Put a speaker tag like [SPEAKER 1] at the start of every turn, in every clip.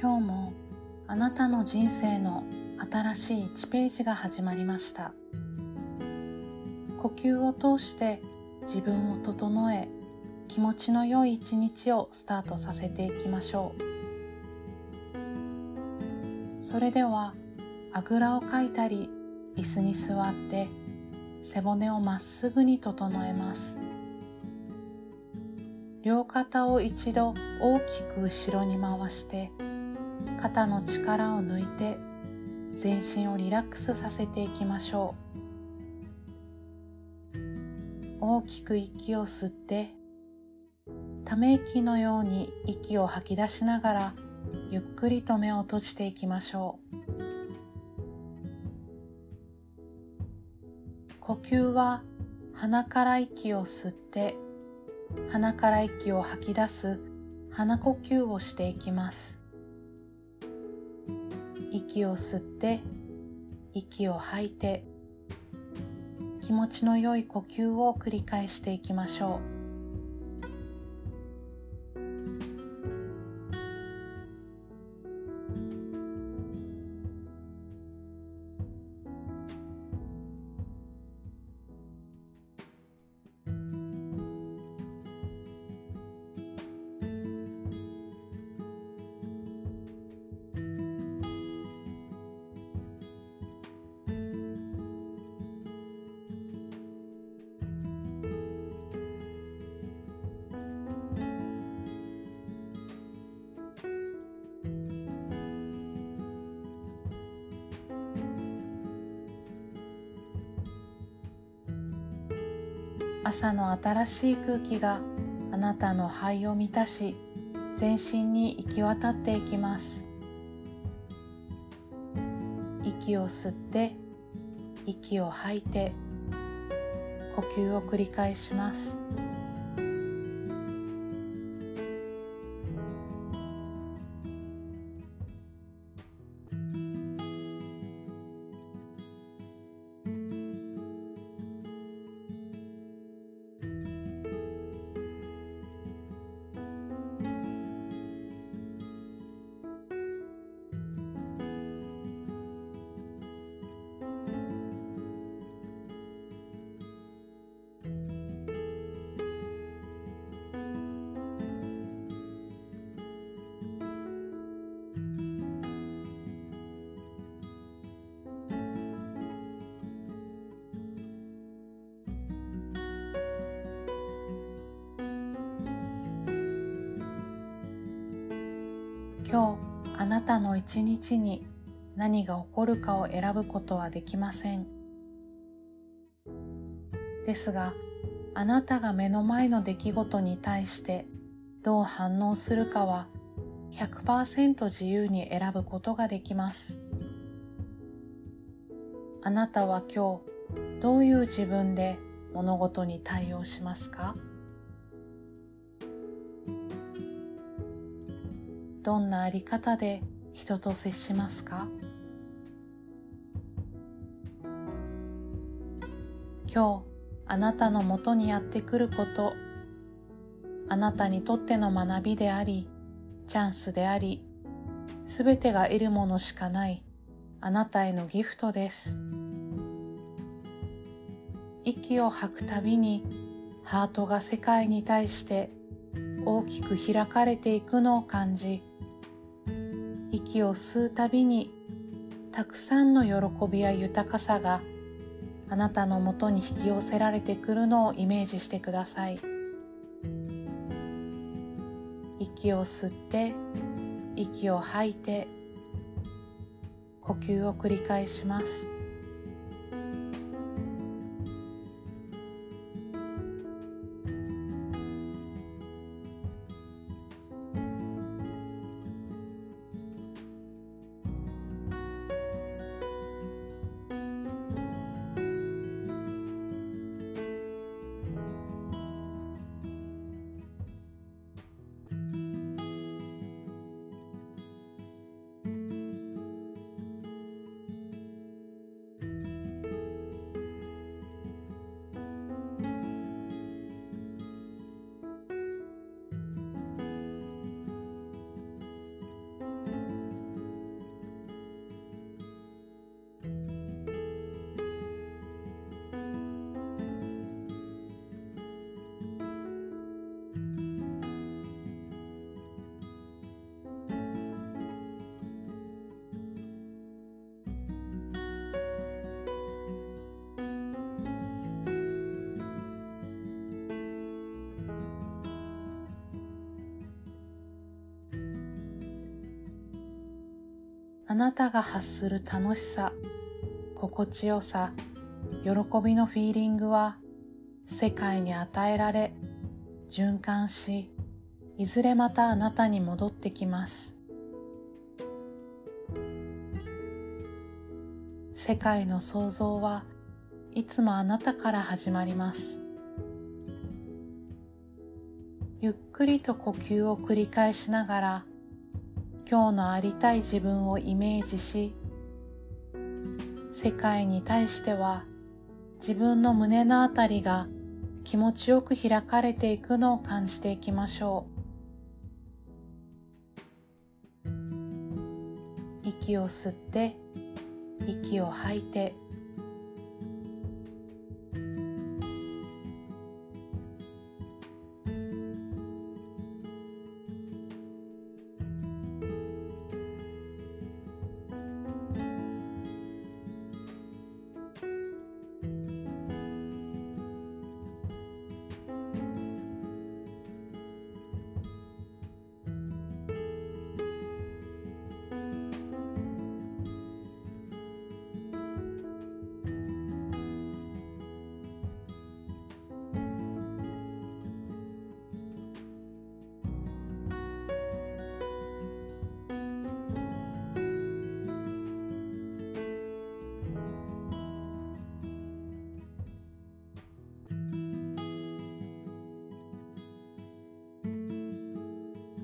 [SPEAKER 1] 今日もあなたの人生の新しい1ページが始まりました。呼吸を通して自分を整え気持ちの良い一日をスタートさせていきましょう。それではあぐらをかいたり椅子に座って背骨をまっすぐに整えます。両肩を一度大きく後ろに回して肩の力を抜いて全身をリラックスさせていきましょう。大きく息を吸ってため息のように息を吐き出しながらゆっくりと目を閉じていきましょう。呼吸は鼻から息を吸って鼻から息を吐き出す鼻呼吸をしていきます。息を吸って息を吐いて気持ちの良い呼吸を繰り返していきましょう。朝の新しい空気があなたの肺を満たし全身に行き渡っていきます。息を吸って息を吐いて呼吸を繰り返します。今日あなたの一日に何が起こるかを選ぶことはできません。ですがあなたが目の前の出来事に対してどう反応するかは100%自由に選ぶことができます。あなたは今日どういう自分で物事に対応しますか？どんなあり方で人と接しますか？今日あなたのもとにやってくることあなたにとっての学びでありチャンスでありすべてが得るものしかないあなたへのギフトです。息を吐くたびにハートが世界に対して大きく開かれていくのを感じ息を吸うたびにたくさんの喜びや豊かさがあなたのもとに引き寄せられてくるのをイメージしてください。息を吸って息を吐いて呼吸を繰り返します。あなたが発する楽しさ心地よさ喜びのフィーリングは世界に与えられ循環しいずれまたあなたに戻ってきます。世界の創造はいつもあなたから始まります。ゆっくりと呼吸を繰り返しながら今日のありたい自分をイメージし世界に対しては自分の胸のあたりが気持ちよく開かれていくのを感じていきましょう。息を吸って息を吐いて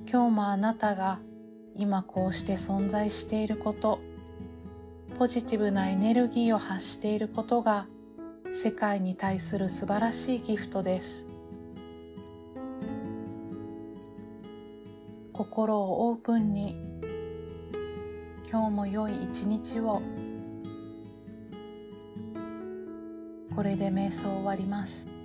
[SPEAKER 1] 今日もあなたが今こうして存在していることポジティブなエネルギーを発していることが世界に対する素晴らしいギフトです。心をオープンに今日も良い一日をこれで瞑想終わります。